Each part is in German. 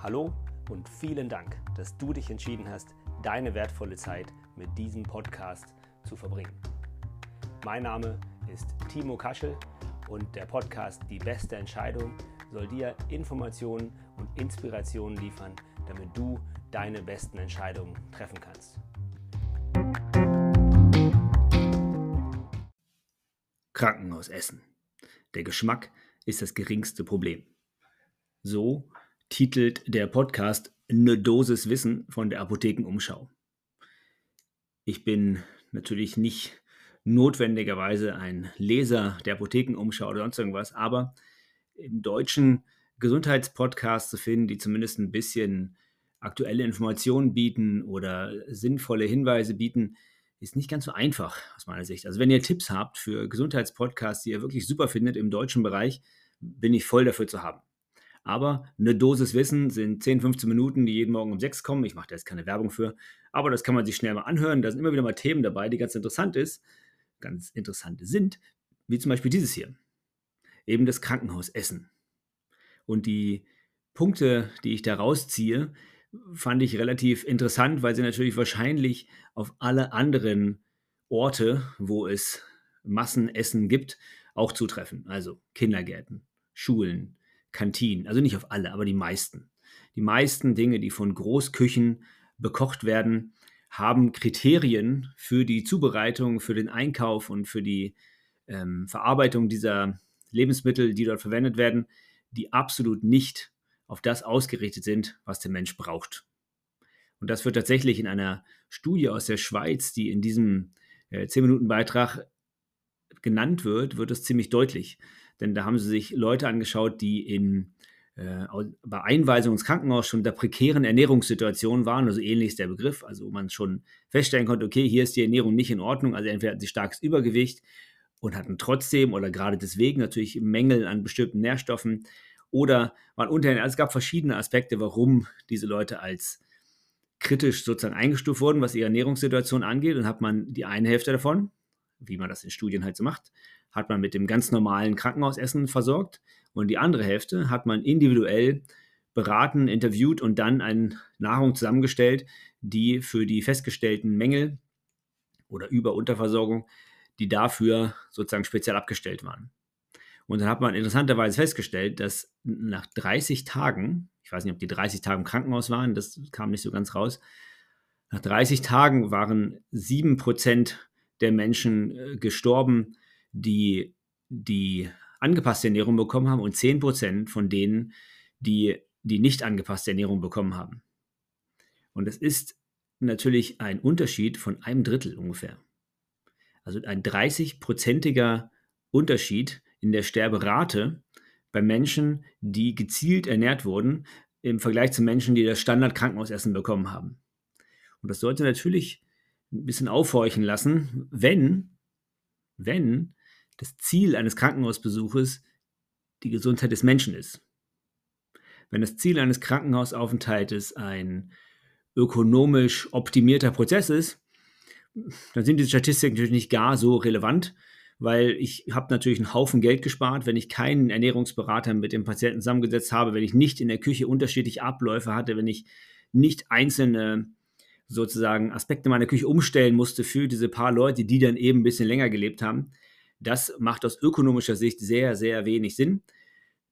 Hallo und vielen Dank, dass du dich entschieden hast, deine wertvolle Zeit mit diesem Podcast zu verbringen. Mein Name ist Timo Kaschel und der Podcast Die beste Entscheidung soll dir Informationen und Inspirationen liefern, damit du deine besten Entscheidungen treffen kannst. Krankenhaus essen. Der Geschmack ist das geringste Problem. So titelt der Podcast Eine Dosis Wissen von der Apothekenumschau. Ich bin natürlich nicht notwendigerweise ein Leser der Apothekenumschau oder sonst irgendwas, aber im deutschen Gesundheitspodcast zu finden, die zumindest ein bisschen aktuelle Informationen bieten oder sinnvolle Hinweise bieten, ist nicht ganz so einfach aus meiner Sicht. Also wenn ihr Tipps habt für Gesundheitspodcasts, die ihr wirklich super findet im deutschen Bereich, bin ich voll dafür zu haben. Aber eine Dosis Wissen sind 10, 15 Minuten, die jeden Morgen um 6 kommen. Ich mache da jetzt keine Werbung für, aber das kann man sich schnell mal anhören. Da sind immer wieder mal Themen dabei, die ganz interessant ist, ganz interessant sind, wie zum Beispiel dieses hier. Eben das Krankenhausessen. Und die Punkte, die ich da rausziehe, fand ich relativ interessant, weil sie natürlich wahrscheinlich auf alle anderen Orte, wo es Massenessen gibt, auch zutreffen. Also Kindergärten, Schulen, Kantinen. Also nicht auf alle, aber die meisten. Die meisten Dinge, die von Großküchen bekocht werden, haben Kriterien für die Zubereitung, für den Einkauf und für die ähm, Verarbeitung dieser Lebensmittel, die dort verwendet werden, die absolut nicht auf das ausgerichtet sind, was der Mensch braucht. Und das wird tatsächlich in einer Studie aus der Schweiz, die in diesem äh, 10-Minuten-Beitrag genannt wird, wird es ziemlich deutlich. Denn da haben sie sich Leute angeschaut, die in, äh, bei Einweisung ins Krankenhaus schon der prekären Ernährungssituation waren, also ähnlich ist der Begriff, also wo man schon feststellen konnte, okay, hier ist die Ernährung nicht in Ordnung, also entweder hatten sie starkes Übergewicht und hatten trotzdem oder gerade deswegen natürlich Mängel an bestimmten Nährstoffen oder waren unterernährt. Also es gab verschiedene Aspekte, warum diese Leute als kritisch sozusagen eingestuft wurden, was ihre Ernährungssituation angeht. Und hat man die eine Hälfte davon, wie man das in Studien halt so macht, hat man mit dem ganz normalen Krankenhausessen versorgt und die andere Hälfte hat man individuell beraten, interviewt und dann eine Nahrung zusammengestellt, die für die festgestellten Mängel oder Über-Unterversorgung, die dafür sozusagen speziell abgestellt waren. Und dann hat man interessanterweise festgestellt, dass nach 30 Tagen, ich weiß nicht, ob die 30 Tage im Krankenhaus waren, das kam nicht so ganz raus, nach 30 Tagen waren 7% der Menschen äh, gestorben, die die angepasste Ernährung bekommen haben und 10% von denen, die die nicht angepasste Ernährung bekommen haben. Und das ist natürlich ein Unterschied von einem Drittel ungefähr. Also ein 30-prozentiger Unterschied in der Sterberate bei Menschen, die gezielt ernährt wurden, im Vergleich zu Menschen, die das Standard-Krankenhausessen bekommen haben. Und das sollte natürlich ein bisschen aufhorchen lassen, wenn, wenn das Ziel eines Krankenhausbesuches die Gesundheit des Menschen ist. Wenn das Ziel eines Krankenhausaufenthaltes ein ökonomisch optimierter Prozess ist, dann sind diese Statistiken natürlich nicht gar so relevant, weil ich habe natürlich einen Haufen Geld gespart, wenn ich keinen Ernährungsberater mit dem Patienten zusammengesetzt habe, wenn ich nicht in der Küche unterschiedliche Abläufe hatte, wenn ich nicht einzelne sozusagen Aspekte meiner Küche umstellen musste für diese paar Leute, die dann eben ein bisschen länger gelebt haben. Das macht aus ökonomischer Sicht sehr, sehr wenig Sinn,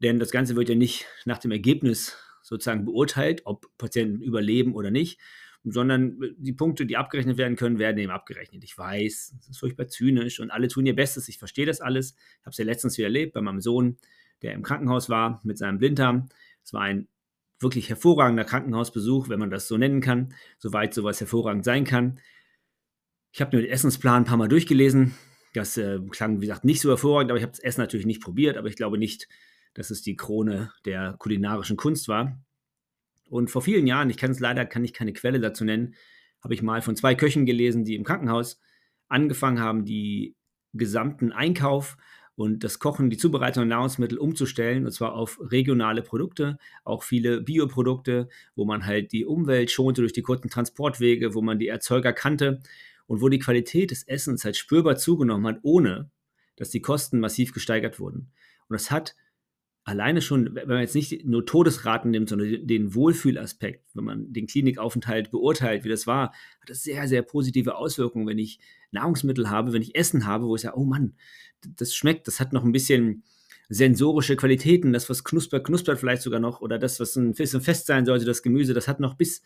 denn das Ganze wird ja nicht nach dem Ergebnis sozusagen beurteilt, ob Patienten überleben oder nicht, sondern die Punkte, die abgerechnet werden können, werden eben abgerechnet. Ich weiß, das ist furchtbar zynisch und alle tun ihr Bestes. Ich verstehe das alles. Ich habe es ja letztens wieder erlebt bei meinem Sohn, der im Krankenhaus war mit seinem Blinddarm. Es war ein wirklich hervorragender Krankenhausbesuch, wenn man das so nennen kann, soweit sowas hervorragend sein kann. Ich habe mir den Essensplan ein paar Mal durchgelesen. Das äh, klang, wie gesagt, nicht so hervorragend, aber ich habe das Essen natürlich nicht probiert, aber ich glaube nicht, dass es die Krone der kulinarischen Kunst war. Und vor vielen Jahren, ich kann es leider, kann ich keine Quelle dazu nennen, habe ich mal von zwei Köchen gelesen, die im Krankenhaus angefangen haben, die gesamten Einkauf und das Kochen, die Zubereitung der Nahrungsmittel umzustellen, und zwar auf regionale Produkte, auch viele Bioprodukte, wo man halt die Umwelt schonte durch die kurzen Transportwege, wo man die Erzeuger kannte und wo die Qualität des Essens halt spürbar zugenommen hat, ohne dass die Kosten massiv gesteigert wurden. Und das hat alleine schon, wenn man jetzt nicht nur Todesraten nimmt, sondern den Wohlfühlaspekt, wenn man den Klinikaufenthalt beurteilt, wie das war, hat das sehr, sehr positive Auswirkungen, wenn ich Nahrungsmittel habe, wenn ich Essen habe, wo ich sage, oh Mann, das schmeckt, das hat noch ein bisschen sensorische Qualitäten, das, was knuspert, knuspert vielleicht sogar noch, oder das, was ein bisschen fest sein sollte, das Gemüse, das hat noch bis,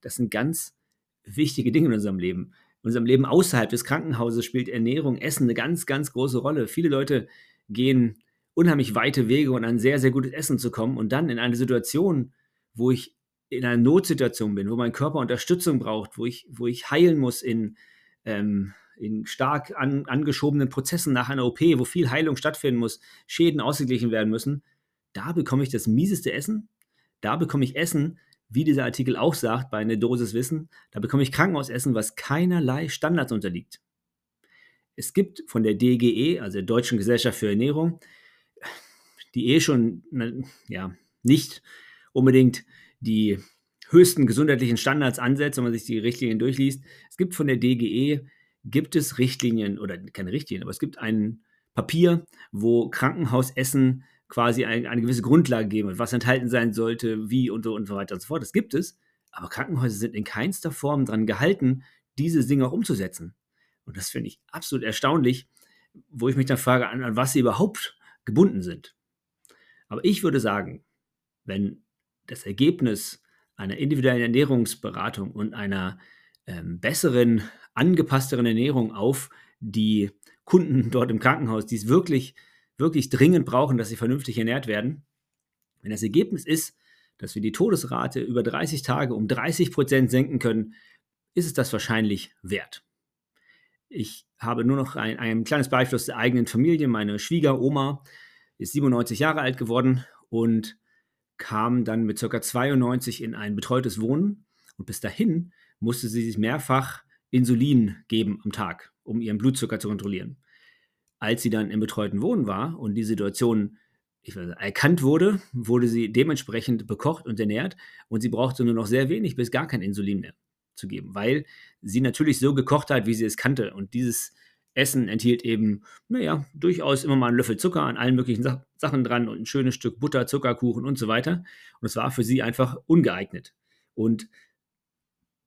das sind ganz wichtige Dinge in unserem Leben. Unserem Leben außerhalb des Krankenhauses spielt Ernährung, Essen eine ganz, ganz große Rolle. Viele Leute gehen unheimlich weite Wege und an sehr, sehr gutes Essen zu kommen und dann in eine Situation, wo ich in einer Notsituation bin, wo mein Körper Unterstützung braucht, wo ich, wo ich heilen muss in, ähm, in stark an, angeschobenen Prozessen nach einer OP, wo viel Heilung stattfinden muss, Schäden ausgeglichen werden müssen, da bekomme ich das mieseste Essen. Da bekomme ich Essen, wie dieser Artikel auch sagt, bei einer Dosis Wissen, da bekomme ich Krankenhausessen, was keinerlei Standards unterliegt. Es gibt von der DGE, also der Deutschen Gesellschaft für Ernährung, die eh schon ja, nicht unbedingt die höchsten gesundheitlichen Standards ansetzt, wenn man sich die Richtlinien durchliest. Es gibt von der DGE, gibt es Richtlinien, oder keine Richtlinien, aber es gibt ein Papier, wo Krankenhausessen quasi eine, eine gewisse Grundlage geben, was enthalten sein sollte, wie und so und so weiter und so fort. Das gibt es, aber Krankenhäuser sind in keinster Form daran gehalten, diese Dinge auch umzusetzen. Und das finde ich absolut erstaunlich, wo ich mich dann frage, an, an was sie überhaupt gebunden sind. Aber ich würde sagen, wenn das Ergebnis einer individuellen Ernährungsberatung und einer ähm, besseren, angepassteren Ernährung auf die Kunden dort im Krankenhaus, die es wirklich, wirklich dringend brauchen, dass sie vernünftig ernährt werden, wenn das Ergebnis ist, dass wir die Todesrate über 30 Tage um 30 Prozent senken können, ist es das wahrscheinlich wert. Ich habe nur noch ein, ein kleines Beispiel aus der eigenen Familie. Meine Schwiegeroma ist 97 Jahre alt geworden und kam dann mit ca. 92 in ein betreutes Wohnen. Und bis dahin musste sie sich mehrfach Insulin geben am Tag, um ihren Blutzucker zu kontrollieren. Als sie dann im betreuten Wohnen war und die Situation ich weiß, erkannt wurde, wurde sie dementsprechend bekocht und ernährt und sie brauchte nur noch sehr wenig bis gar kein Insulin mehr zu geben, weil sie natürlich so gekocht hat, wie sie es kannte. Und dieses Essen enthielt eben, naja, durchaus immer mal einen Löffel Zucker an allen möglichen Sa Sachen dran und ein schönes Stück Butter, Zuckerkuchen und so weiter. Und es war für sie einfach ungeeignet. Und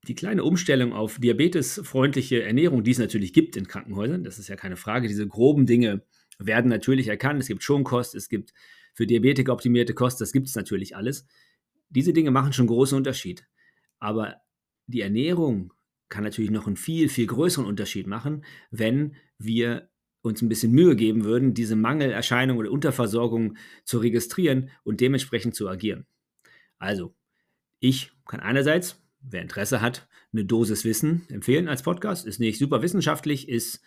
die kleine Umstellung auf diabetesfreundliche Ernährung, die es natürlich gibt in Krankenhäusern, das ist ja keine Frage, diese groben Dinge werden natürlich erkannt. Es gibt Schonkost, es gibt für Diabetiker optimierte Kost, das gibt es natürlich alles. Diese Dinge machen schon großen Unterschied. Aber die Ernährung kann natürlich noch einen viel, viel größeren Unterschied machen, wenn wir uns ein bisschen Mühe geben würden, diese Mangelerscheinung oder Unterversorgung zu registrieren und dementsprechend zu agieren. Also, ich kann einerseits, wer Interesse hat, eine Dosis Wissen empfehlen als Podcast. Ist nicht super wissenschaftlich, ist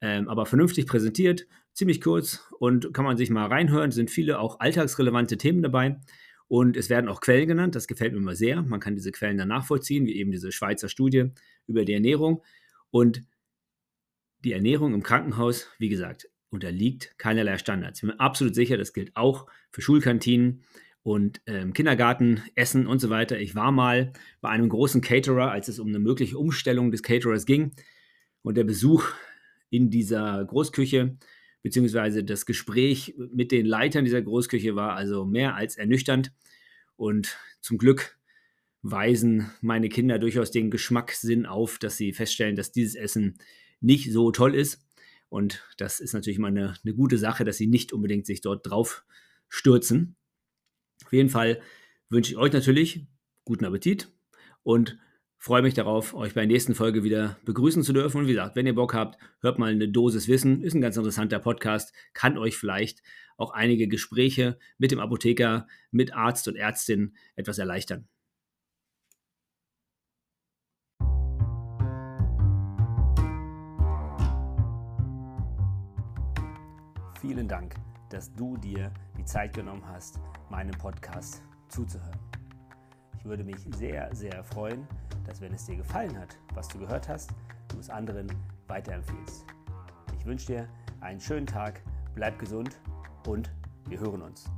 ähm, aber vernünftig präsentiert, ziemlich kurz und kann man sich mal reinhören. Sind viele auch alltagsrelevante Themen dabei. Und es werden auch Quellen genannt, das gefällt mir immer sehr. Man kann diese Quellen dann nachvollziehen, wie eben diese Schweizer Studie über die Ernährung. Und die Ernährung im Krankenhaus, wie gesagt, unterliegt keinerlei Standards. Ich bin mir absolut sicher, das gilt auch für Schulkantinen und ähm, Kindergarten, Essen und so weiter. Ich war mal bei einem großen Caterer, als es um eine mögliche Umstellung des Caterers ging. Und der Besuch in dieser Großküche beziehungsweise das Gespräch mit den Leitern dieser Großküche war also mehr als ernüchternd. Und zum Glück weisen meine Kinder durchaus den Geschmackssinn auf, dass sie feststellen, dass dieses Essen nicht so toll ist. Und das ist natürlich mal eine, eine gute Sache, dass sie nicht unbedingt sich dort drauf stürzen. Auf jeden Fall wünsche ich euch natürlich guten Appetit und Freue mich darauf, euch bei der nächsten Folge wieder begrüßen zu dürfen. Und wie gesagt, wenn ihr Bock habt, hört mal eine Dosis Wissen. Ist ein ganz interessanter Podcast. Kann euch vielleicht auch einige Gespräche mit dem Apotheker, mit Arzt und Ärztin etwas erleichtern. Vielen Dank, dass du dir die Zeit genommen hast, meinem Podcast zuzuhören. Ich würde mich sehr, sehr freuen, dass wenn es dir gefallen hat, was du gehört hast, du es anderen weiterempfiehlst. Ich wünsche dir einen schönen Tag, bleib gesund und wir hören uns.